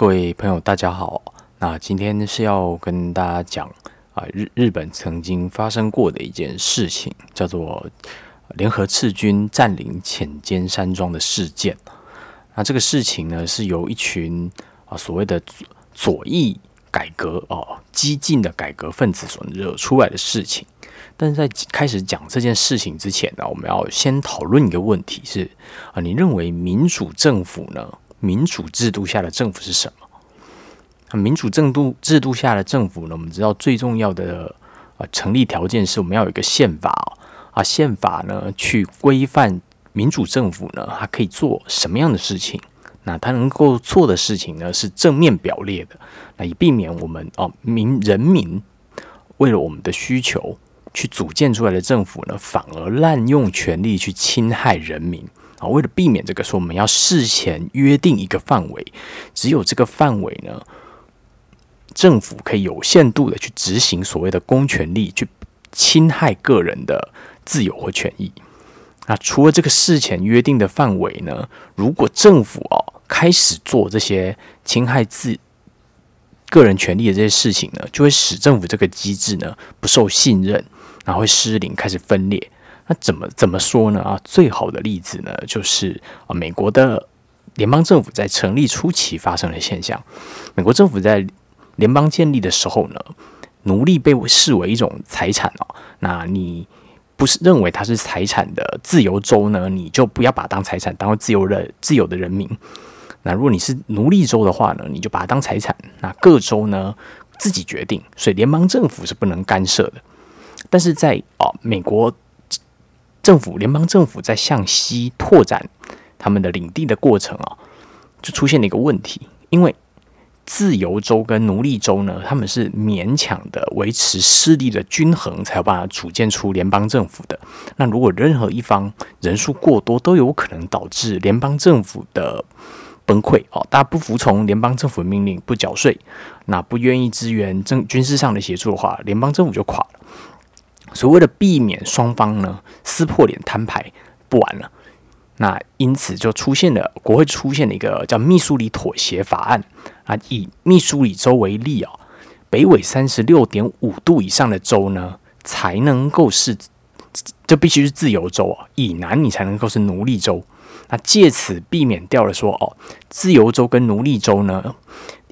各位朋友，大家好。那今天是要跟大家讲啊，日日本曾经发生过的一件事情，叫做联合赤军占领浅间山庄的事件。那这个事情呢，是由一群啊所谓的左翼改革哦，激进的改革分子所惹出来的事情。但是在开始讲这件事情之前呢，我们要先讨论一个问题：是啊，你认为民主政府呢？民主制度下的政府是什么？民主制度制度下的政府呢？我们知道最重要的啊成立条件是我们要有一个宪法啊，宪法呢去规范民主政府呢，它可以做什么样的事情？那它能够做的事情呢是正面表列的，那以避免我们哦民人民为了我们的需求去组建出来的政府呢，反而滥用权力去侵害人民。啊，为了避免这个，说我们要事前约定一个范围，只有这个范围呢，政府可以有限度的去执行所谓的公权力，去侵害个人的自由和权益。那除了这个事前约定的范围呢，如果政府哦开始做这些侵害自个人权利的这些事情呢，就会使政府这个机制呢不受信任，然后会失灵，开始分裂。那怎么怎么说呢？啊，最好的例子呢，就是啊，美国的联邦政府在成立初期发生的现象。美国政府在联邦建立的时候呢，奴隶被视为一种财产哦。那你不是认为它是财产的自由州呢，你就不要把它当财产，当自由的自由的人民。那如果你是奴隶州的话呢，你就把它当财产。那各州呢自己决定，所以联邦政府是不能干涉的。但是在啊，美国。政府联邦政府在向西拓展他们的领地的过程啊，就出现了一个问题，因为自由州跟奴隶州呢，他们是勉强的维持势力的均衡，才有办法组建出联邦政府的。那如果任何一方人数过多，都有可能导致联邦政府的崩溃哦。大家不服从联邦政府命令，不缴税，那不愿意支援政军事上的协助的话，联邦政府就垮了。所以为了避免双方呢撕破脸摊牌不玩了，那因此就出现了国会出现了一个叫密苏里妥协法案啊，以密苏里州为例啊，北纬三十六点五度以上的州呢才能够是，这必须是自由州啊，以南你才能够是奴隶州，那借此避免掉了说哦，自由州跟奴隶州呢。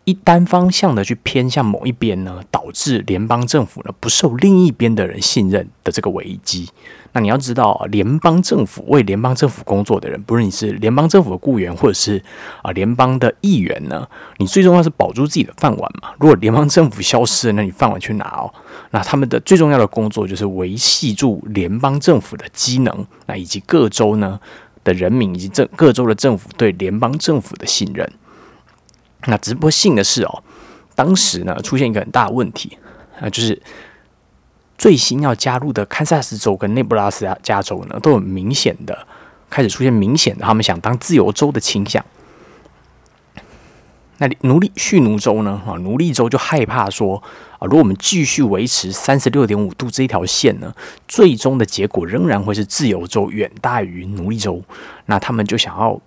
一单方向的去偏向某一边呢，导致联邦政府呢不受另一边的人信任的这个危机。那你要知道，联邦政府为联邦政府工作的人，不论你是联邦政府的雇员，或者是啊联邦的议员呢，你最重要是保住自己的饭碗嘛。如果联邦政府消失了，那你饭碗去哪哦？那他们的最重要的工作就是维系住联邦政府的机能，那以及各州呢的人民以及政各州的政府对联邦政府的信任。那直播幸的是哦，当时呢出现一个很大的问题啊，就是最新要加入的堪萨斯州跟内布拉斯加州呢，都有明显的开始出现明显的他们想当自由州的倾向。那奴隶蓄奴州呢啊，奴隶州就害怕说啊，如果我们继续维持三十六点五度这一条线呢，最终的结果仍然会是自由州远大于奴隶州。那他们就想要。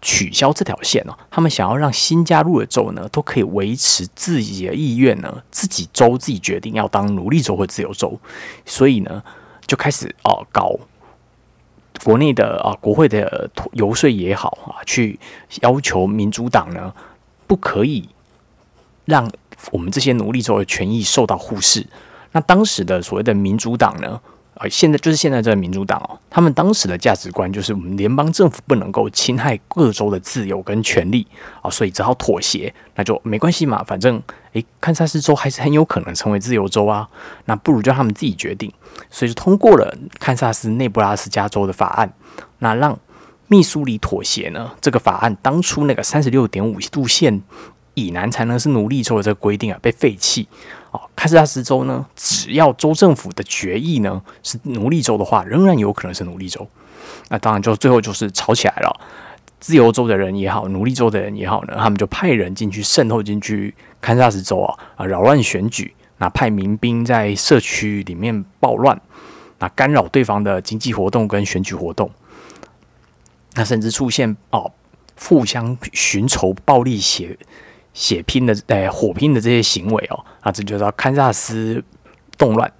取消这条线哦，他们想要让新加入的州呢，都可以维持自己的意愿呢，自己州自己决定要当奴隶州或自由州，所以呢，就开始哦搞国内的啊国会的游说也好啊，去要求民主党呢不可以让我们这些奴隶州的权益受到忽视。那当时的所谓的民主党呢？啊，现在就是现在这个民主党哦，他们当时的价值观就是我们联邦政府不能够侵害各州的自由跟权利啊，所以只好妥协，那就没关系嘛，反正诶，堪萨斯州还是很有可能成为自由州啊，那不如就他们自己决定，所以就通过了堪萨斯内布拉斯加州的法案，那让密苏里妥协呢，这个法案当初那个三十六点五度线以南才能是奴隶州的这个规定啊，被废弃。哦，堪萨斯州呢，只要州政府的决议呢是奴隶州的话，仍然有可能是奴隶州。那当然就最后就是吵起来了。自由州的人也好，奴隶州的人也好呢，他们就派人进去渗透进去堪萨斯州啊啊，扰乱选举，那派民兵在社区里面暴乱，那干扰对方的经济活动跟选举活动，那甚至出现哦互相寻仇暴力血。血拼的诶火拼的这些行为哦，啊，这就叫堪萨斯动乱。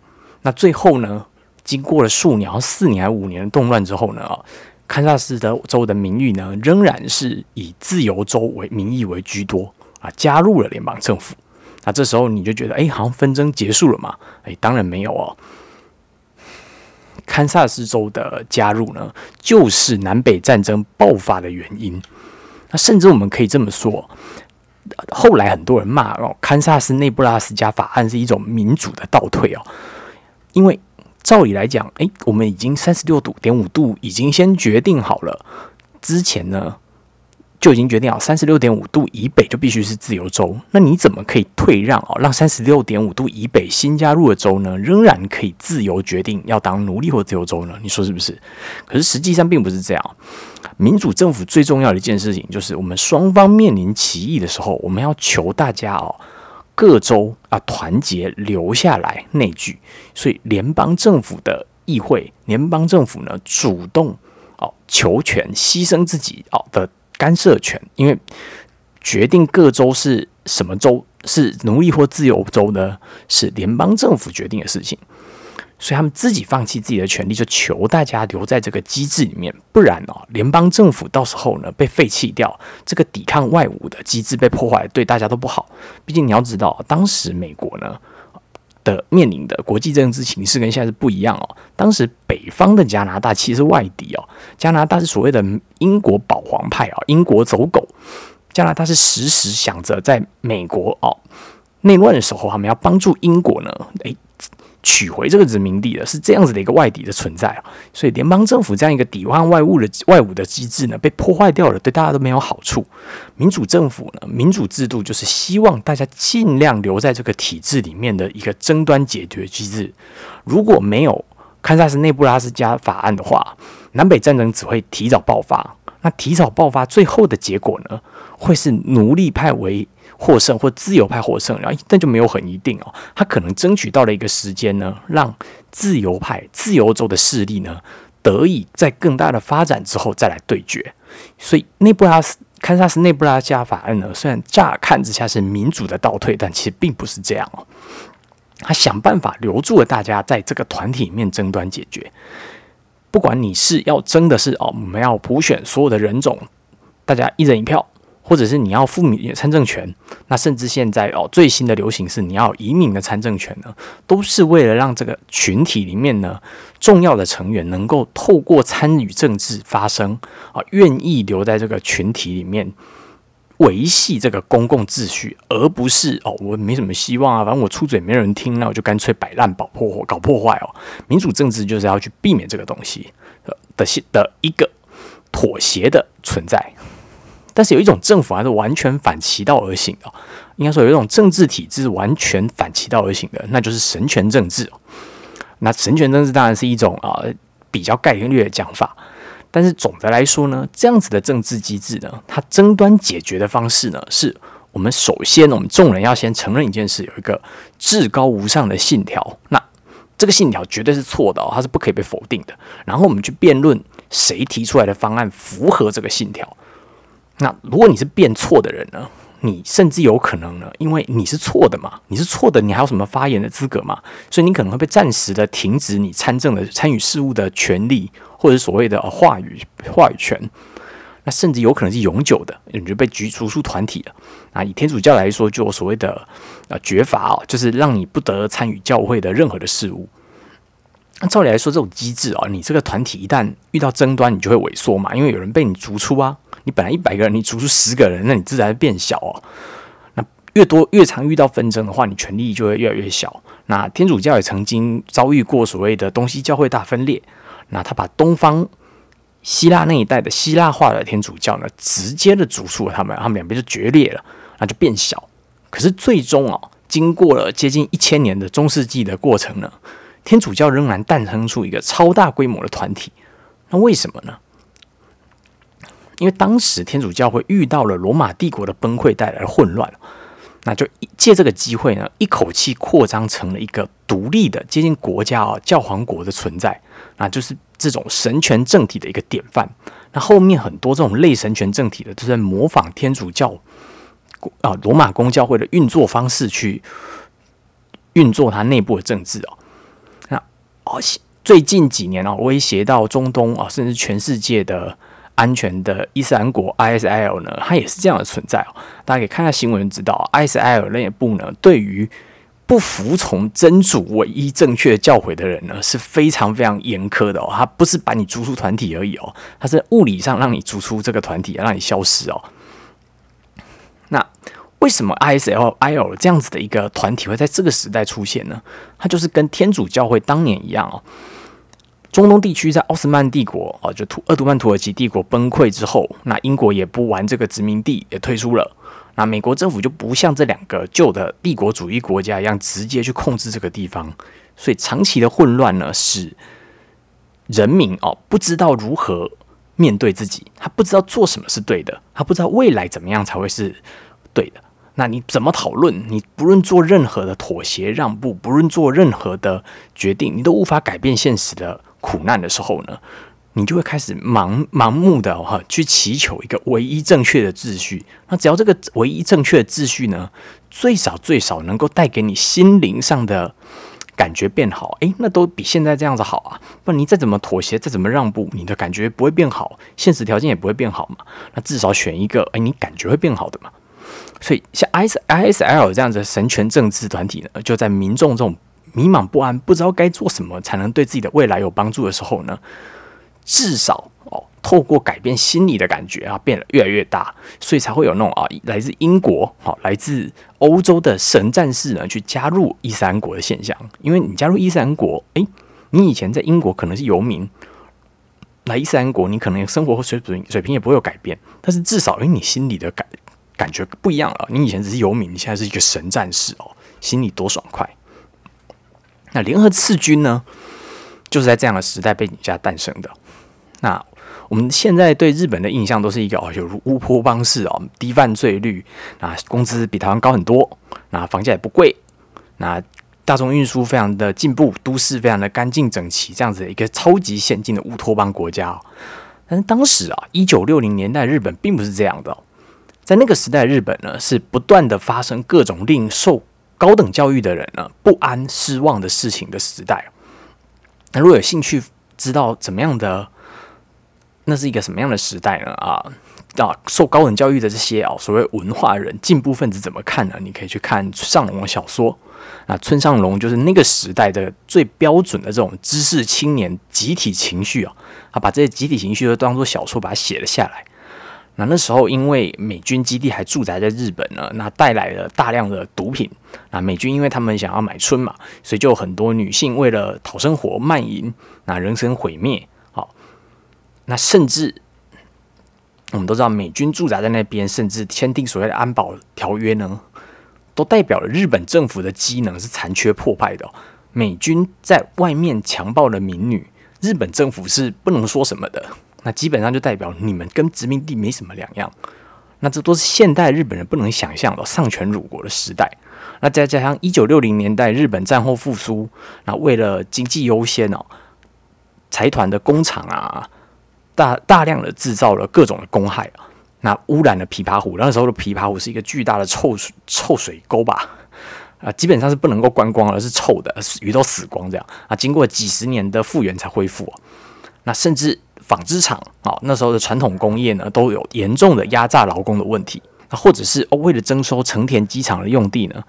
那最后呢，经过了数年、四年还五年的动乱之后呢，啊，堪萨斯的州的名誉呢，仍然是以自由州为名义为居多啊，加入了联邦政府。那这时候你就觉得，哎，好像纷争结束了嘛？哎，当然没有哦。堪萨斯州的加入呢，就是南北战争爆发的原因。那甚至我们可以这么说，后来很多人骂哦，堪萨斯内布拉斯加法案是一种民主的倒退哦，因为照理来讲，哎，我们已经三十六度点五度已经先决定好了，之前呢。就已经决定好，三十六点五度以北就必须是自由州。那你怎么可以退让哦，让三十六点五度以北新加入的州呢，仍然可以自由决定要当奴隶或自由州呢？你说是不是？可是实际上并不是这样。民主政府最重要的一件事情，就是我们双方面临歧义的时候，我们要求大家哦，各州啊团结留下来内聚。所以联邦政府的议会，联邦政府呢主动哦求全，牺牲自己哦的。干涉权，因为决定各州是什么州是奴隶或自由州呢？是联邦政府决定的事情，所以他们自己放弃自己的权利，就求大家留在这个机制里面。不然哦，联邦政府到时候呢被废弃掉，这个抵抗外侮的机制被破坏，对大家都不好。毕竟你要知道，当时美国呢。的面临的国际政治形势跟现在是不一样哦。当时北方的加拿大其实外敌哦，加拿大是所谓的英国保皇派啊，英国走狗。加拿大是时时想着在美国哦内乱的时候，他们要帮助英国呢，诶。取回这个殖民地的是这样子的一个外敌的存在啊，所以联邦政府这样一个抵换外物的外物的机制呢，被破坏掉了，对大家都没有好处。民主政府呢，民主制度就是希望大家尽量留在这个体制里面的一个争端解决机制。如果没有堪萨斯内布拉斯加法案的话，南北战争只会提早爆发。那提早爆发，最后的结果呢，会是奴隶派为。获胜或自由派获胜，然后但就没有很一定哦。他可能争取到了一个时间呢，让自由派、自由州的势力呢得以在更大的发展之后再来对决。所以内布拉斯堪萨斯内布拉加法案呢，虽然乍看之下是民主的倒退，但其实并不是这样哦。他想办法留住了大家在这个团体里面争端解决。不管你是要争的是哦，我们要普选所有的人种，大家一人一票。或者是你要赴民参政权，那甚至现在哦最新的流行是你要移民的参政权呢，都是为了让这个群体里面呢重要的成员能够透过参与政治发声啊，愿意留在这个群体里面维系这个公共秩序，而不是哦我没什么希望啊，反正我出嘴没人听，那我就干脆摆烂、搞破坏、搞破坏哦。民主政治就是要去避免这个东西的的的一个妥协的存在。但是有一种政府还是完全反其道而行的，应该说有一种政治体制完全反其道而行的，那就是神权政治。那神权政治当然是一种啊比较概率的讲法，但是总的来说呢，这样子的政治机制呢，它争端解决的方式呢，是我们首先我们众人要先承认一件事，有一个至高无上的信条，那这个信条绝对是错的哦，它是不可以被否定的。然后我们去辩论谁提出来的方案符合这个信条。那如果你是变错的人呢？你甚至有可能呢，因为你是错的嘛，你是错的，你还有什么发言的资格嘛？所以你可能会被暂时的停止你参政的参与事务的权利，或者所谓的话语话语权。那甚至有可能是永久的，你就被逐逐出团体了。啊，以天主教来说，就有所谓的呃绝罚哦，就是让你不得参与教会的任何的事务。那照理来说，这种机制啊，你这个团体一旦遇到争端，你就会萎缩嘛，因为有人被你逐出啊。你本来一百个人，你逐出十个人，那你自然变小哦。那越多越常遇到纷争的话，你权力就会越来越小。那天主教也曾经遭遇过所谓的东西教会大分裂。那他把东方希腊那一带的希腊化的天主教呢，直接的逐出了他们，他们两边就决裂了，那就变小。可是最终哦，经过了接近一千年的中世纪的过程呢，天主教仍然诞生出一个超大规模的团体。那为什么呢？因为当时天主教会遇到了罗马帝国的崩溃带来的混乱，那就借这个机会呢，一口气扩张成了一个独立的接近国家啊教皇国的存在，那就是这种神权政体的一个典范。那后面很多这种类神权政体的都在模仿天主教啊罗马公教会的运作方式去运作它内部的政治哦。那哦，最近几年哦，威胁到中东啊，甚至全世界的安全的伊斯兰国 ISIL 呢，它也是这样的存在哦。大家可以看下新闻知道，ISIL 内部呢，对于不服从真主唯一正确教诲的人呢，是非常非常严苛的哦。他不是把你逐出团体而已哦，他是物理上让你逐出这个团体，让你消失哦。那为什么 ISIL 这样子的一个团体会在这个时代出现呢？它就是跟天主教会当年一样哦。中东地区在奥斯曼帝国啊，就土鄂图曼土耳其帝国崩溃之后，那英国也不玩这个殖民地，也退出了。那美国政府就不像这两个旧的帝国主义国家一样直接去控制这个地方，所以长期的混乱呢，使人民哦不知道如何面对自己，他不知道做什么是对的，他不知道未来怎么样才会是对的。那你怎么讨论？你不论做任何的妥协让步，不论做任何的决定，你都无法改变现实的苦难的时候呢？你就会开始盲盲目的哈去祈求一个唯一正确的秩序。那只要这个唯一正确的秩序呢，最少最少能够带给你心灵上的感觉变好，诶，那都比现在这样子好啊。不然你再怎么妥协，再怎么让步，你的感觉不会变好，现实条件也不会变好嘛。那至少选一个诶，你感觉会变好的嘛。所以像 I S I S L 这样子神权政治团体呢，就在民众这种迷茫不安、不知道该做什么才能对自己的未来有帮助的时候呢。至少哦，透过改变心理的感觉啊，变得越来越大，所以才会有那种啊，来自英国、好来自欧洲的神战士呢，去加入伊斯兰国的现象。因为你加入伊斯兰国，诶，你以前在英国可能是游民，来伊斯兰国，你可能生活和水准水平也不会有改变，但是至少因为，你心里的感感觉不一样了。你以前只是游民，你现在是一个神战士哦，心里多爽快。那联合赤军呢，就是在这样的时代背景下诞生的。那我们现在对日本的印象都是一个哦，有如乌托邦式哦，低犯罪率，那工资比台湾高很多，那房价也不贵，那大众运输非常的进步，都市非常的干净整齐，这样子的一个超级先进的乌托邦国家。但是当时啊，一九六零年代日本并不是这样的，在那个时代日本呢，是不断的发生各种令受高等教育的人呢不安、失望的事情的时代。那如果有兴趣知道怎么样的？那是一个什么样的时代呢？啊，啊，受高等教育的这些啊，所谓文化人、进步分子怎么看呢？你可以去看上龙小说。那村上龙就是那个时代的最标准的这种知识青年集体情绪啊，他把这些集体情绪都当做小说把它写了下来。那那时候因为美军基地还驻扎在日本呢，那带来了大量的毒品。那美军因为他们想要买春嘛，所以就很多女性为了讨生活卖淫，那人生毁灭。好那甚至我们都知道，美军驻扎在那边，甚至签订所谓的安保条约呢，都代表了日本政府的机能是残缺破败的。美军在外面强暴了民女，日本政府是不能说什么的。那基本上就代表你们跟殖民地没什么两样。那这都是现代日本人不能想象的丧权辱国的时代。那再加上一九六零年代日本战后复苏，那为了经济优先哦，财团的工厂啊。大大量的制造了各种的公害啊，那污染了琵琶湖。那时候的琵琶湖是一个巨大的臭水臭水沟吧，啊，基本上是不能够观光而是臭的，鱼都死光这样啊。经过几十年的复原才恢复。那甚至纺织厂啊，那时候的传统工业呢，都有严重的压榨劳工的问题。那或者是哦，为了征收成田机场的用地呢，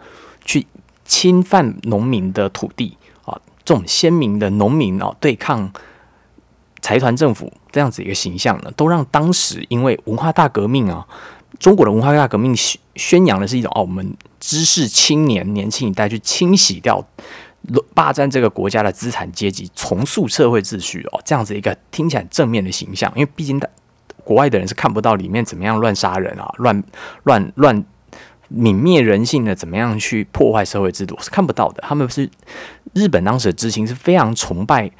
去侵犯农民的土地啊，这种鲜明的农民哦，对抗。财团政府这样子一个形象呢，都让当时因为文化大革命啊，中国的文化大革命宣宣扬的是一种哦，我们知识青年年轻一代去清洗掉霸占这个国家的资产阶级，重塑社会秩序哦，这样子一个听起来正面的形象。因为毕竟的国外的人是看不到里面怎么样乱杀人啊，乱乱乱泯灭人性的，怎么样去破坏社会制度是看不到的。他们是日本当时的知青是非常崇拜。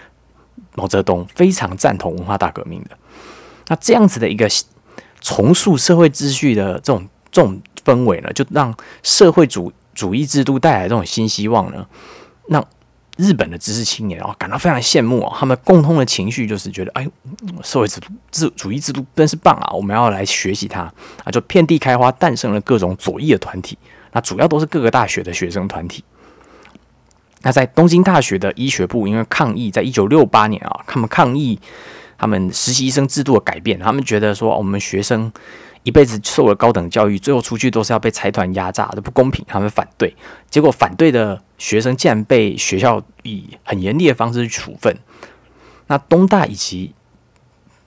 毛泽东非常赞同文化大革命的，那这样子的一个重塑社会秩序的这种这种氛围呢，就让社会主主义制度带来这种新希望呢，让日本的知识青年哦感到非常羡慕哦，他们共通的情绪就是觉得，哎，社会制度自主义制度真是棒啊，我们要来学习它啊，就遍地开花，诞生了各种左翼的团体，那主要都是各个大学的学生团体。那在东京大学的医学部，因为抗议，在一九六八年啊，他们抗议他们实习生制度的改变，他们觉得说我们学生一辈子受了高等教育，最后出去都是要被财团压榨的，不公平，他们反对。结果反对的学生竟然被学校以很严厉的方式去处分。那东大以及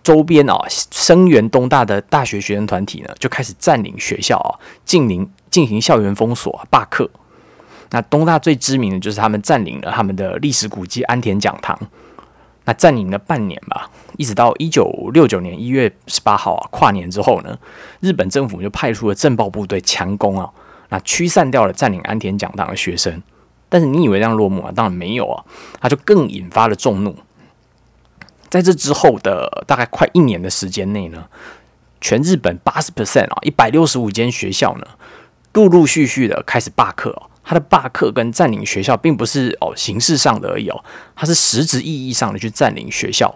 周边啊，声援东大的大学学生团体呢，就开始占领学校啊，进行进行校园封锁、罢课。那东大最知名的就是他们占领了他们的历史古迹安田讲堂，那占领了半年吧，一直到一九六九年一月十八号啊，跨年之后呢，日本政府就派出了政报部队强攻啊，那驱散掉了占领安田讲堂的学生。但是你以为这样落幕啊？当然没有啊，他就更引发了众怒。在这之后的大概快一年的时间内呢，全日本八十 percent 啊，一百六十五间学校呢，陆陆续续的开始罢课哦。他的罢课跟占领学校，并不是哦形式上的而已哦，他是实质意义上的去占领学校。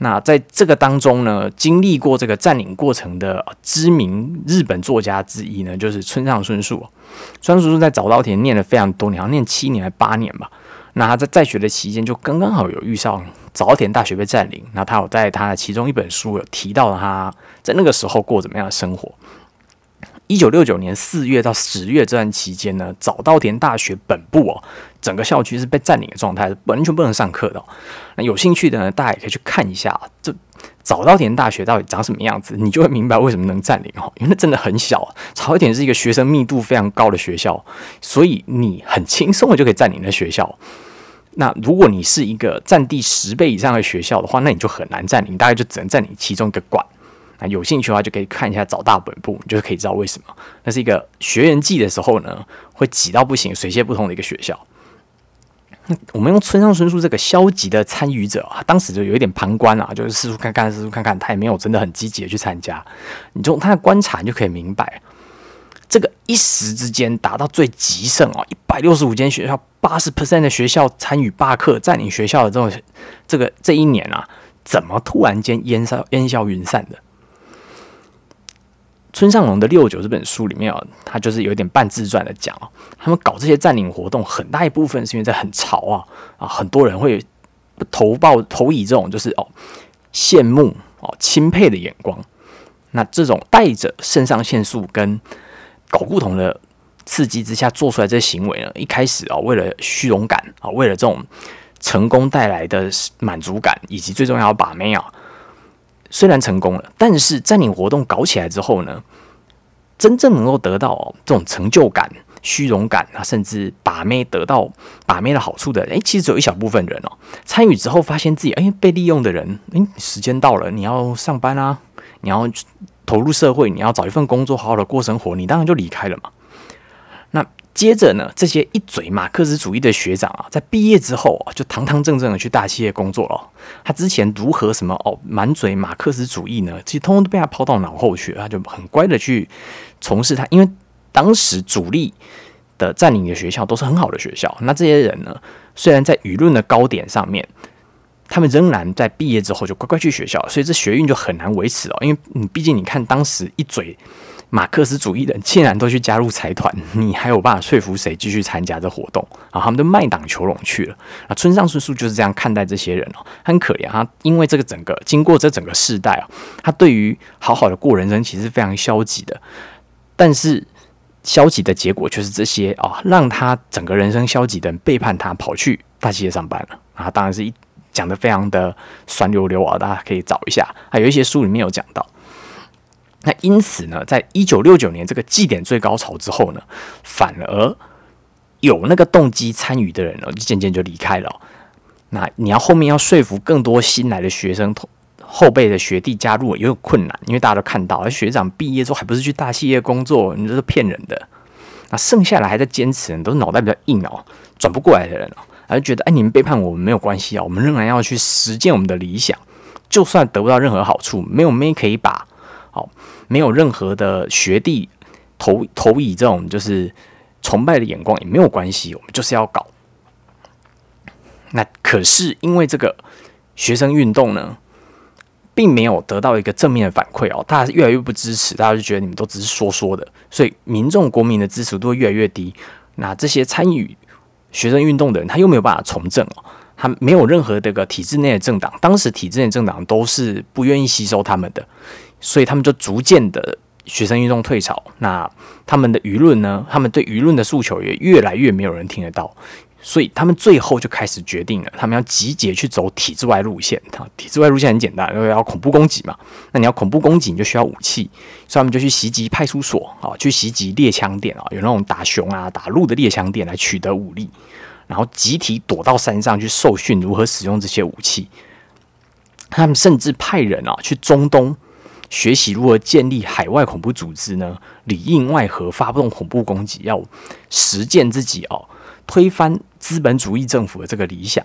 那在这个当中呢，经历过这个占领过程的知名日本作家之一呢，就是村上春树。村上春树在早稻田念了非常多年，好像念七年还八年吧。那他在在学的期间，就刚刚好有遇上早稻田大学被占领。那他有在他的其中一本书有提到他在那个时候过怎么样的生活。一九六九年四月到十月这段期间呢，早稻田大学本部哦，整个校区是被占领的状态，完全不能上课的。那有兴趣的呢，大家也可以去看一下这早稻田大学到底长什么样子，你就会明白为什么能占领哦，因为那真的很小。早稻田是一个学生密度非常高的学校，所以你很轻松的就可以占领那学校。那如果你是一个占地十倍以上的学校的话，那你就很难占领，大概就只能占领其中一个馆。那有兴趣的话，就可以看一下早大本部，你就可以知道为什么。那是一个学员季的时候呢，会挤到不行、水泄不通的一个学校。我们用村上春树这个消极的参与者啊，当时就有一点旁观啊，就是四处看看、四处看看，他也没有真的很积极的去参加。你从他的观察，你就可以明白，这个一时之间达到最极盛啊，一百六十五间学校、八十 percent 的学校参与罢课、占领学校的这种这个这一年啊，怎么突然间烟消烟消云散的？村上龙的《六九》这本书里面啊，他就是有点半自传的讲哦，他们搞这些占领活动，很大一部分是因为在很潮啊啊，很多人会投报投以这种就是哦羡慕哦钦佩的眼光。那这种带着肾上腺素跟搞不同的刺激之下做出来这些行为呢，一开始啊，为了虚荣感啊，为了这种成功带来的满足感，以及最重要把妹啊。虽然成功了，但是在你活动搞起来之后呢，真正能够得到这种成就感、虚荣感啊，甚至把妹得到把妹的好处的，诶，其实只有一小部分人哦。参与之后发现自己诶被利用的人，诶，时间到了，你要上班啊，你要投入社会，你要找一份工作，好好的过生活，你当然就离开了嘛。接着呢，这些一嘴马克思主义的学长啊，在毕业之后，就堂堂正正的去大企业工作了。他之前如何什么哦，满嘴马克思主义呢？其实通通都被他抛到脑后去。他就很乖的去从事他，因为当时主力的占领的学校都是很好的学校。那这些人呢，虽然在舆论的高点上面，他们仍然在毕业之后就乖乖去学校，所以这学运就很难维持哦。因为你毕竟你看当时一嘴。马克思主义的竟然都去加入财团，你还有办法说服谁继续参加这活动啊？他们都卖党求荣去了啊！村上春树就是这样看待这些人哦，很可怜。他因为这个整个经过这整个世代啊，他对于好好的过人生其实非常消极的。但是消极的结果就是这些啊，让他整个人生消极的人背叛他，跑去大企业上班了啊！当然是一讲的非常的酸溜溜啊，大家可以找一下，还有一些书里面有讲到。那因此呢，在一九六九年这个祭典最高潮之后呢，反而有那个动机参与的人呢，就渐渐就离开了。那你要后面要说服更多新来的学生、后辈的学弟加入，也有困难，因为大家都看到，而学长毕业之后还不是去大企业工作，你这是骗人的。那剩下来还在坚持，都是脑袋比较硬哦，转不过来的人哦，还是觉得哎，你们背叛我们没有关系啊，我们仍然要去实践我们的理想，就算得不到任何好处，没有妹可以把。好，没有任何的学弟投投以这种就是崇拜的眼光也没有关系，我们就是要搞。那可是因为这个学生运动呢，并没有得到一个正面的反馈哦，大家越来越不支持，大家就觉得你们都只是说说的，所以民众国民的支持度越来越低。那这些参与学生运动的人，他又没有办法从政哦，他没有任何这个体制内的政党，当时体制内政党都是不愿意吸收他们的，所以他们就逐渐的学生运动退潮。那他们的舆论呢？他们对舆论的诉求也越来越没有人听得到。所以他们最后就开始决定了，他们要集结去走体制外路线。啊，体制外路线很简单，因为要恐怖攻击嘛。那你要恐怖攻击，你就需要武器，所以他们就去袭击派出所啊，去袭击猎枪店啊，有那种打熊啊、打鹿的猎枪店来取得武力，然后集体躲到山上去受训如何使用这些武器。他们甚至派人啊去中东学习如何建立海外恐怖组织呢，里应外合发动恐怖攻击，要实践自己哦。推翻资本主义政府的这个理想，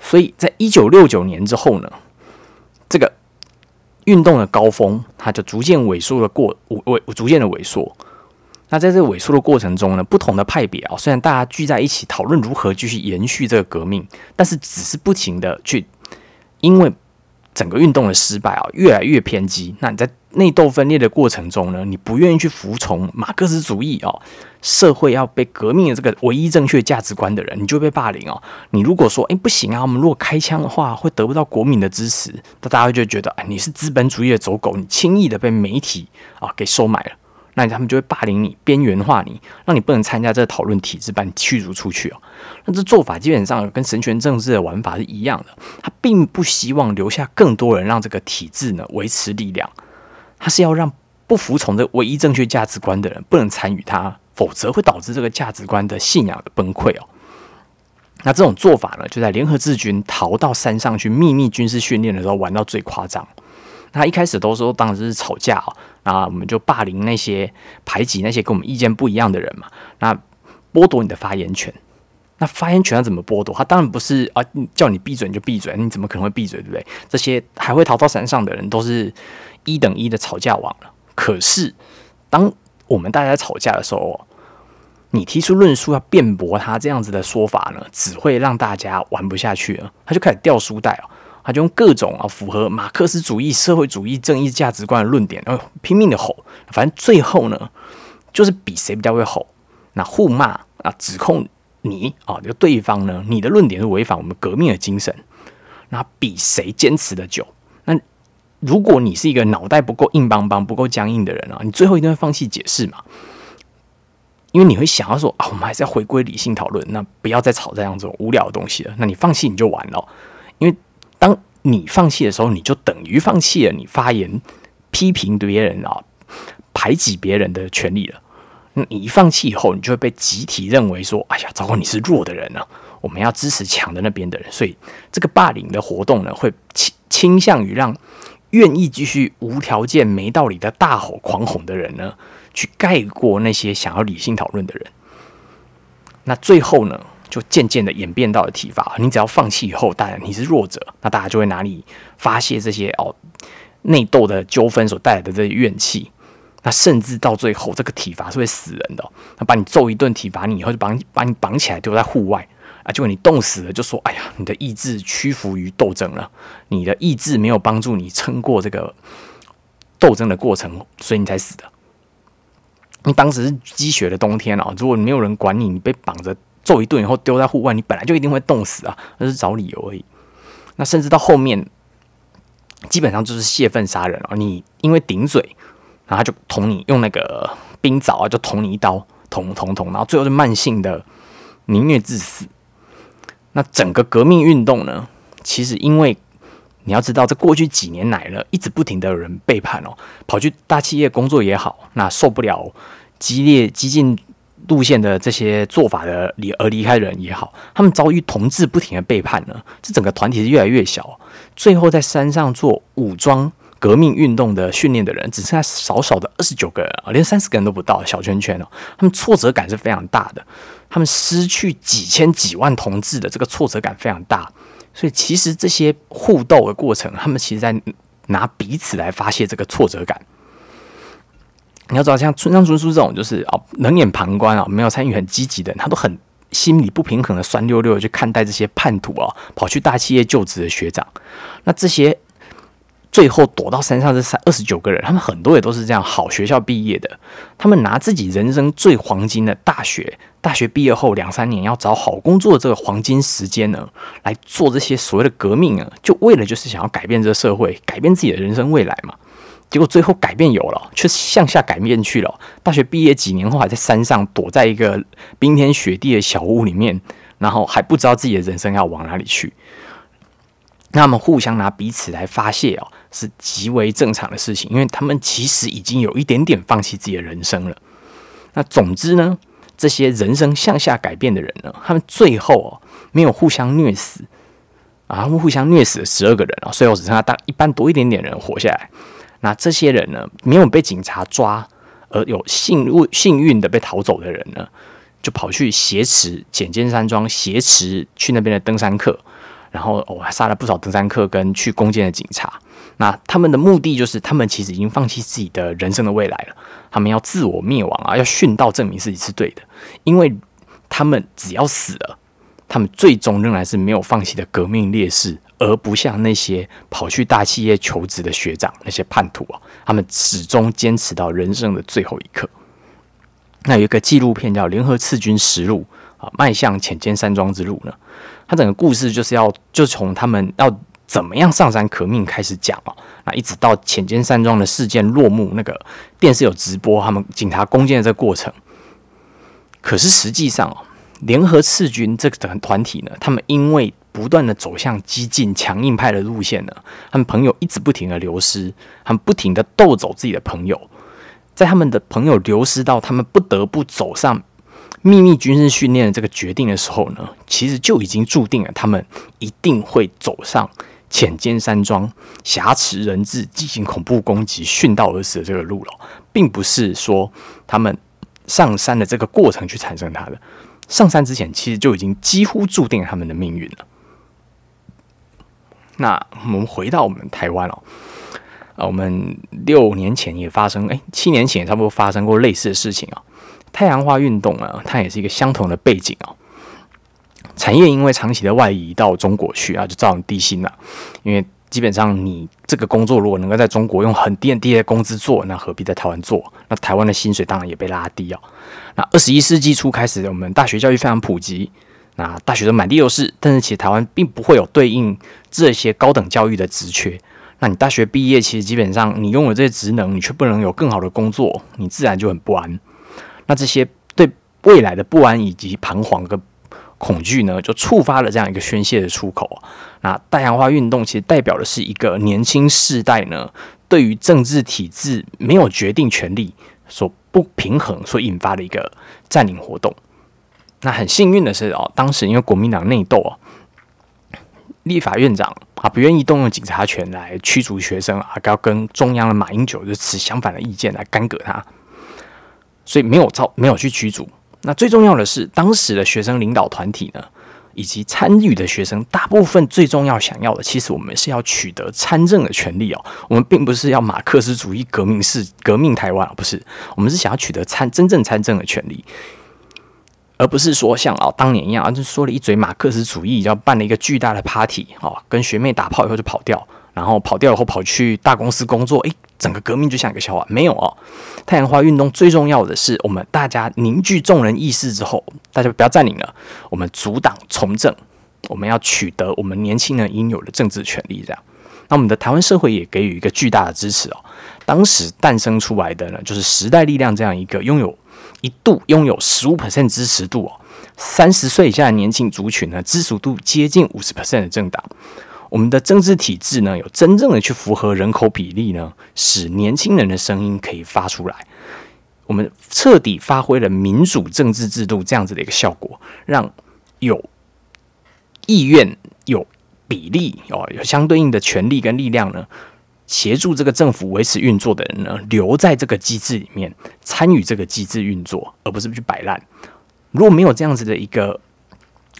所以在一九六九年之后呢，这个运动的高峰，它就逐渐萎缩的过萎逐渐的萎缩。那在这个萎缩的过程中呢，不同的派别啊，虽然大家聚在一起讨论如何继续延续这个革命，但是只是不停的去因为。整个运动的失败啊，越来越偏激。那你在内斗分裂的过程中呢，你不愿意去服从马克思主义哦，社会要被革命的这个唯一正确价值观的人，你就被霸凌哦。你如果说哎不行啊，我们如果开枪的话，会得不到国民的支持，那大家就觉得哎你是资本主义的走狗，你轻易的被媒体啊给收买了。那他们就会霸凌你、边缘化你，让你不能参加这讨论体制，把你驱逐出去哦。那这做法基本上跟神权政治的玩法是一样的，他并不希望留下更多人让这个体制呢维持力量，他是要让不服从这唯一正确价值观的人不能参与他，否则会导致这个价值观的信仰的崩溃哦。那这种做法呢，就在联合志军逃到山上去秘密军事训练的时候玩到最夸张。他一开始都说当时是吵架哦，啊我们就霸凌那些排挤那些跟我们意见不一样的人嘛，那剥夺你的发言权。那发言权要怎么剥夺？他当然不是啊，叫你闭嘴你就闭嘴，你怎么可能会闭嘴，对不对？这些还会逃到山上的人都是一等一的吵架王了。可是当我们大家吵架的时候，你提出论述要辩驳他这样子的说法呢，只会让大家玩不下去了。他就开始掉书袋哦。他就用各种啊符合马克思主义、社会主义、正义价值观的论点，然后拼命的吼。反正最后呢，就是比谁比较会吼。那互骂啊，指控你啊，这个对方呢，你的论点是违反我们革命的精神。那比谁坚持的久。那如果你是一个脑袋不够硬邦邦、不够僵硬的人啊，你最后一定会放弃解释嘛？因为你会想要说啊，我们还是要回归理性讨论，那不要再吵这样这种无聊的东西了。那你放弃你就完了，因为。当你放弃的时候，你就等于放弃了你发言、批评别人啊、排挤别人的权利了。你一放弃以后，你就会被集体认为说：“哎呀，糟糕，你是弱的人呢。”我们要支持强的那边的人。所以，这个霸凌的活动呢，会倾倾向于让愿意继续无条件、没道理的大吼狂吼的人呢，去盖过那些想要理性讨论的人。那最后呢？就渐渐的演变到了体罚。你只要放弃以后，当然你是弱者，那大家就会拿你发泄这些哦内斗的纠纷所带来的这些怨气。那甚至到最后，这个体罚是会死人的。那把你揍一顿体罚你以后，就把你把你绑起来丢在户外啊，结果你冻死了，就说：“哎呀，你的意志屈服于斗争了，你的意志没有帮助你撑过这个斗争的过程，所以你才死的。”你当时是积雪的冬天啊，如果没有人管你，你被绑着。揍一顿以后丢在户外，你本来就一定会冻死啊，那是找理由而已。那甚至到后面，基本上就是泄愤杀人啊！你因为顶嘴，然后就捅你，用那个冰枣啊，就捅你一刀，捅捅捅，然后最后就慢性的凌虐致死。那整个革命运动呢，其实因为你要知道，这过去几年来了，一直不停的有人背叛哦，跑去大企业工作也好，那受不了激烈激进。路线的这些做法的离而离开人也好，他们遭遇同志不停的背叛呢，这整个团体是越来越小，最后在山上做武装革命运动的训练的人只剩下少少的二十九个人啊，连三十个人都不到，小圈圈哦，他们挫折感是非常大的，他们失去几千几万同志的这个挫折感非常大，所以其实这些互斗的过程，他们其实在拿彼此来发泄这个挫折感。你要知道，像村上春树这种就是啊冷眼旁观啊，没有参与很积极的，他都很心理不平衡的酸溜溜去看待这些叛徒啊，跑去大企业就职的学长。那这些最后躲到山上这三二十九个人，他们很多也都是这样好学校毕业的，他们拿自己人生最黄金的大学，大学毕业后两三年要找好工作的这个黄金时间呢，来做这些所谓的革命啊，就为了就是想要改变这个社会，改变自己的人生未来嘛。结果最后改变有了，却向下改变去了。大学毕业几年后，还在山上躲在一个冰天雪地的小屋里面，然后还不知道自己的人生要往哪里去。那么互相拿彼此来发泄哦，是极为正常的事情，因为他们其实已经有一点点放弃自己的人生了。那总之呢，这些人生向下改变的人呢，他们最后哦没有互相虐死啊，他们互相虐死了十二个人啊，最后只剩下大一般多一点点人活下来。那这些人呢，没有被警察抓，而有幸运幸运的被逃走的人呢，就跑去挟持简间山庄，挟持去那边的登山客，然后哦，杀了不少登山客跟去攻坚的警察。那他们的目的就是，他们其实已经放弃自己的人生的未来了，他们要自我灭亡啊，要殉道证明自己是对的，因为他们只要死了，他们最终仍然是没有放弃的革命烈士。而不像那些跑去大企业求职的学长，那些叛徒啊，他们始终坚持到人生的最后一刻。那有一个纪录片叫《联合赤军实录》啊，迈向浅间山庄之路呢，它整个故事就是要就从他们要怎么样上山革命开始讲啊，那一直到浅间山庄的事件落幕，那个电视有直播他们警察攻坚的这个过程。可是实际上哦，联合赤军这个团体呢，他们因为不断的走向激进强硬派的路线呢，他们朋友一直不停的流失，他们不停的斗走自己的朋友，在他们的朋友流失到他们不得不走上秘密军事训练的这个决定的时候呢，其实就已经注定了他们一定会走上浅间山庄挟持人质进行恐怖攻击殉道而死的这个路了，并不是说他们上山的这个过程去产生他的，上山之前其实就已经几乎注定他们的命运了。那我们回到我们台湾哦，啊，我们六年前也发生，哎，七年前差不多发生过类似的事情啊。太阳花运动啊，它也是一个相同的背景啊。产业因为长期的外移到中国去啊，就造成低薪了。因为基本上你这个工作如果能够在中国用很低很低的工资做，那何必在台湾做？那台湾的薪水当然也被拉低啊。那二十一世纪初开始，我们大学教育非常普及。那大学生满地都是，但是其实台湾并不会有对应这些高等教育的职缺。那你大学毕业，其实基本上你拥有这些职能，你却不能有更好的工作，你自然就很不安。那这些对未来的不安以及彷徨跟恐惧呢，就触发了这样一个宣泄的出口。那太阳花运动其实代表的是一个年轻世代呢，对于政治体制没有决定权利所不平衡所引发的一个占领活动。那很幸运的是哦，当时因为国民党内斗哦，立法院长啊不愿意动用警察权来驱逐学生啊，要跟中央的马英九就持相反的意见来干戈他，所以没有招没有去驱逐。那最重要的是，当时的学生领导团体呢，以及参与的学生，大部分最重要想要的，其实我们是要取得参政的权利哦。我们并不是要马克思主义革命式革命台湾，不是，我们是想要取得参真正参政的权利。而不是说像啊当年一样啊，就说了一嘴马克思主义，要办了一个巨大的 party，哦，跟学妹打炮以后就跑掉，然后跑掉以后跑去大公司工作，诶，整个革命就像一个笑话。没有哦，太阳花运动最重要的是，我们大家凝聚众人意识之后，大家不要占领了，我们阻挡从政，我们要取得我们年轻人应有的政治权利。这样，那我们的台湾社会也给予一个巨大的支持哦。当时诞生出来的呢，就是时代力量这样一个拥有。一度拥有十五 percent 支持度哦，三十岁以下的年轻族群呢，支持度接近五十 percent 的政党。我们的政治体制呢，有真正的去符合人口比例呢，使年轻人的声音可以发出来。我们彻底发挥了民主政治制度这样子的一个效果，让有意愿、有比例哦，有相对应的权利跟力量呢。协助这个政府维持运作的人呢，留在这个机制里面参与这个机制运作，而不是去摆烂。如果没有这样子的一个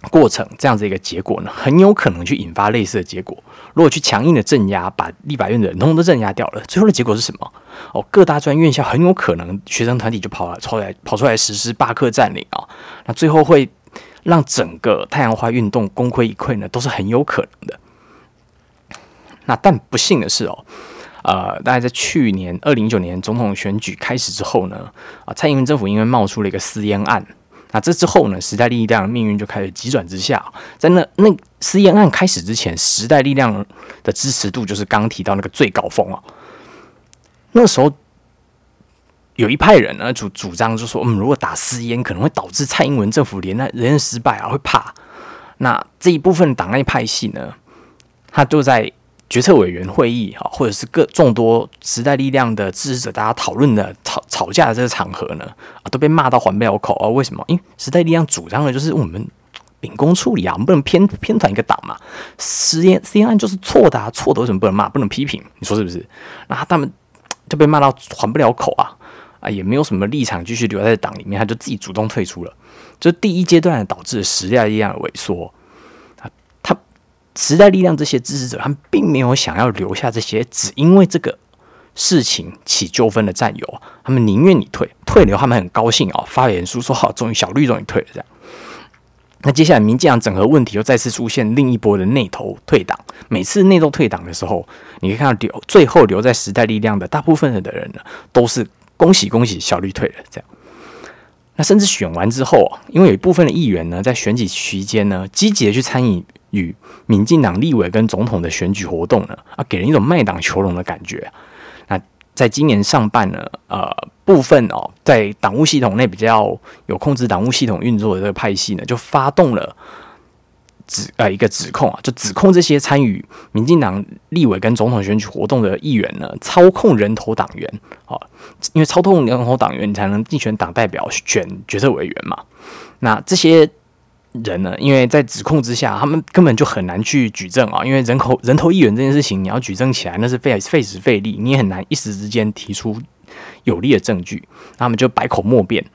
过程，这样子一个结果呢，很有可能去引发类似的结果。如果去强硬的镇压，把立法院的人通通都镇压掉了，最后的结果是什么？哦，各大专院校很有可能学生团体就跑了出来，跑出来实施罢课占领啊。那最后会让整个太阳花运动功亏一篑呢，都是很有可能的。那但不幸的是哦，呃，大概在去年二零一九年总统选举开始之后呢，啊，蔡英文政府因为冒出了一个私烟案，那这之后呢，时代力量的命运就开始急转直下。在那那私烟案开始之前，时代力量的支持度就是刚提到那个最高峰啊。那时候有一派人呢主主张就说，嗯，如果打私烟可能会导致蔡英文政府连任连任失败啊，会怕。那这一部分党内派系呢，他就在。决策委员会议啊，或者是各众多时代力量的支持者，大家讨论的吵吵架的这个场合呢，啊，都被骂到还不了口啊！为什么？因为时代力量主张的就是我们秉公处理啊，我们不能偏偏袒一个党嘛。实验实验案就是错的，啊，错的为什么不能骂？不能批评？你说是不是？那他们就被骂到还不了口啊！啊，也没有什么立场继续留在党里面，他就自己主动退出了。这第一阶段导致时代力量的萎缩。时代力量这些支持者，他们并没有想要留下这些只因为这个事情起纠纷的战友，他们宁愿你退，退了他们很高兴哦，发言书说好，终于小绿终于退了这样。那接下来民进党整合问题又再次出现另一波的内投退党，每次内斗退党的时候，你可以看到留最后留在时代力量的大部分的人呢，都是恭喜恭喜小绿退了这样。那甚至选完之后，因为有一部分的议员呢，在选举期间呢，积极的去参与。与民进党立委跟总统的选举活动呢，啊，给人一种卖党求荣的感觉。那在今年上半呢，呃，部分哦，在党务系统内比较有控制党务系统运作的这个派系呢，就发动了指呃一个指控啊，就指控这些参与民进党立委跟总统选举活动的议员呢，操控人头党员啊，因为操控人头党员，你才能竞选党代表、选决策委员嘛。那这些。人呢？因为在指控之下，他们根本就很难去举证啊！因为人口人头议员这件事情，你要举证起来，那是费费时费力，你也很难一时之间提出有力的证据。他们就百口莫辩。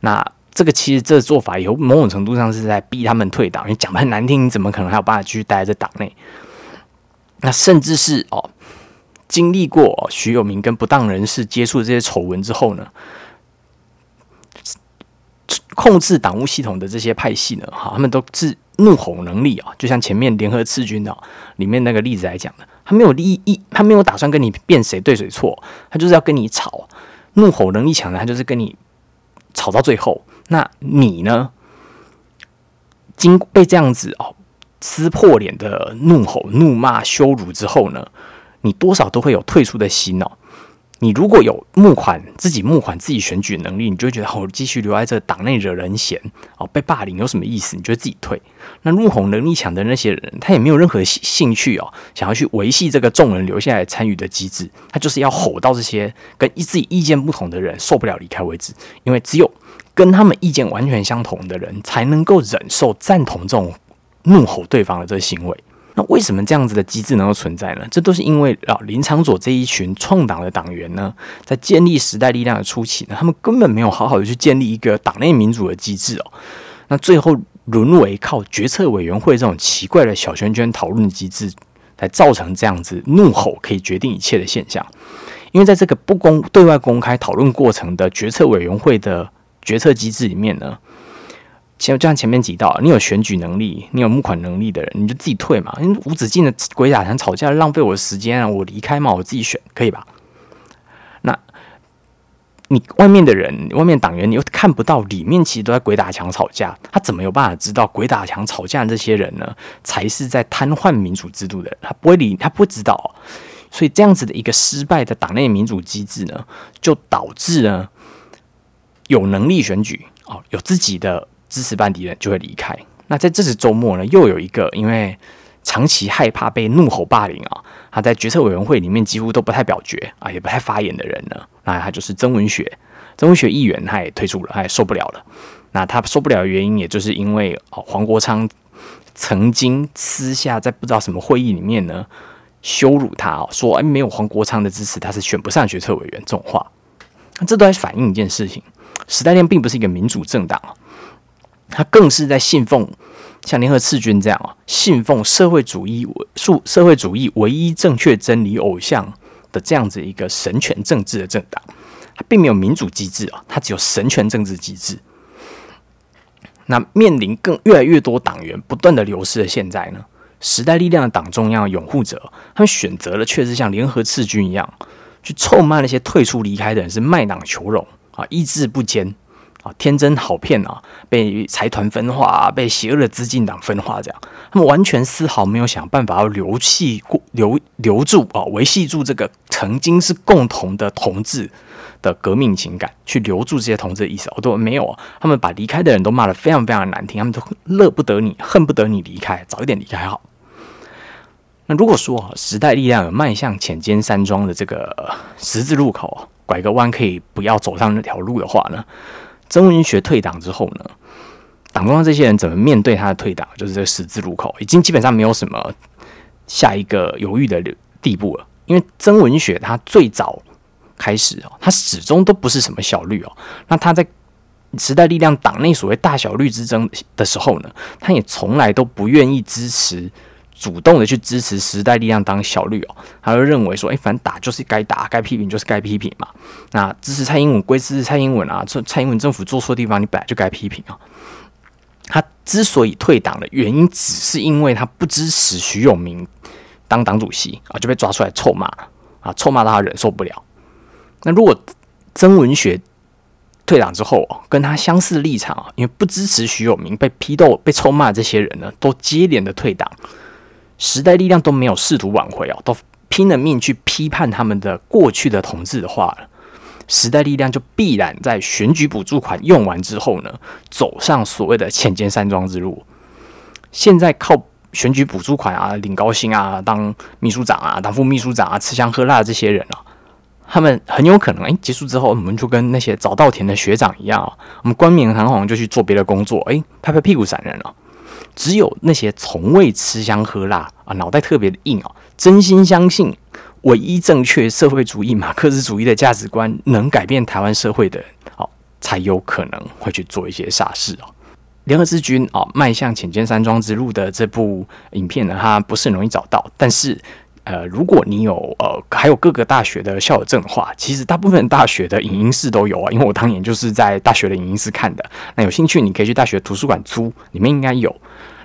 那这个其实这做法有某种程度上是在逼他们退党，因为讲的很难听，你怎么可能还有办法继续待在党内？那甚至是哦，经历过徐有明跟不当人士接触这些丑闻之后呢？控制党务系统的这些派系呢，哈，他们都是怒吼能力啊，就像前面联合赤军啊里面那个例子来讲的，他没有利益，他没有打算跟你辩谁对谁错，他就是要跟你吵，怒吼能力强的，他就是跟你吵到最后。那你呢，经被这样子哦撕破脸的怒吼、怒骂、羞辱之后呢，你多少都会有退出的心哦。你如果有募款自己募款自己选举能力，你就会觉得哦，继续留在这党内惹人嫌哦，被霸凌有什么意思？你就自己退。那怒吼能力强的那些人，他也没有任何兴趣哦，想要去维系这个众人留下来参与的机制，他就是要吼到这些跟自己意见不同的人受不了离开为止。因为只有跟他们意见完全相同的人，才能够忍受赞同这种怒吼对方的这个行为。那为什么这样子的机制能够存在呢？这都是因为啊，林长佐这一群创党的党员呢，在建立时代力量的初期呢，他们根本没有好好的去建立一个党内民主的机制哦。那最后沦为靠决策委员会这种奇怪的小圈圈讨论机制，来造成这样子怒吼可以决定一切的现象。因为在这个不公对外公开讨论过程的决策委员会的决策机制里面呢。前就像前面提到，你有选举能力，你有募款能力的人，你就自己退嘛。因为无止境的鬼打墙吵架，浪费我的时间啊！我离开嘛，我自己选，可以吧？那你外面的人，外面党员，你又看不到里面，其实都在鬼打墙吵架。他怎么有办法知道鬼打墙吵架这些人呢？才是在瘫痪民主制度的人？他不会理，他不知道。所以这样子的一个失败的党内民主机制呢，就导致呢有能力选举哦，有自己的。支持班敌人就会离开。那在这次周末呢，又有一个因为长期害怕被怒吼霸凌啊，他在决策委员会里面几乎都不太表决啊，也不太发言的人呢，那他就是曾文学，曾文学议员他也退出了，他也受不了了。那他受不了的原因，也就是因为哦，黄国昌曾经私下在不知道什么会议里面呢，羞辱他哦，说哎，没有黄国昌的支持，他是选不上决策委员这种话。那这都在反映一件事情：时代链并不是一个民主政党。他更是在信奉像联合赤军这样啊，信奉社会主义、数社会主义唯一正确真理偶像的这样子一个神权政治的政党，它并没有民主机制啊，它只有神权政治机制。那面临更越来越多党员不断的流失的现在呢？时代力量的党中央拥护者，他们选择了却是像联合赤军一样，去臭骂那些退出离开的人是卖党求荣啊，意志不坚天真好骗啊，被财团分化，被邪恶的资金党分化，这样他们完全丝毫没有想办法要留系留留住啊，维系住这个曾经是共同的同志。的革命情感去留住这些同志的意思，我都没有啊。他们把离开的人都骂得非常非常难听，他们都乐不得你，恨不得你离开，早一点离开好。那如果说时代力量有迈向浅间山庄的这个十字路口，拐个弯可以不要走上那条路的话呢？曾文学退党之后呢，党中央这些人怎么面对他的退党？就是这十字路口已经基本上没有什么下一个犹豫的地步了，因为曾文学他最早。开始哦，他始终都不是什么小绿哦。那他在时代力量党内所谓大小绿之争的时候呢，他也从来都不愿意支持，主动的去支持时代力量当小绿哦。他就认为说，哎，反正打就是该打，该批评就是该批评嘛。那支持蔡英文归支持蔡英文啊，这蔡英文政府做错地方，你本来就该批评啊。他之所以退党的原因，只是因为他不支持徐永明当党主席啊，就被抓出来臭骂啊，臭骂到他忍受不了。那如果曾文学退党之后哦跟他相似立场啊，因为不支持徐永明被批斗、被臭骂，这些人呢都接连的退党，时代力量都没有试图挽回啊，都拼了命去批判他们的过去的统治的话，时代力量就必然在选举补助款用完之后呢，走上所谓的浅间山庄之路。现在靠选举补助款啊，领高薪啊，当秘书长啊，当副秘书长啊，吃香喝辣的这些人啊。他们很有可能，哎，结束之后，我们就跟那些早稻田的学长一样啊，我们冠冕堂皇就去做别的工作，哎，拍拍屁股闪人了。只有那些从未吃香喝辣啊，脑袋特别的硬啊，真心相信唯一正确社会主义马克思主义的价值观能改变台湾社会的人，哦，才有可能会去做一些傻事哦。联合之军啊，迈向浅见山庄之路的这部影片呢，它不是很容易找到，但是。呃，如果你有呃，还有各个大学的校友证的话，其实大部分大学的影音室都有啊，因为我当年就是在大学的影音室看的。那有兴趣，你可以去大学图书馆租，里面应该有。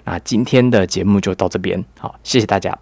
那今天的节目就到这边，好，谢谢大家。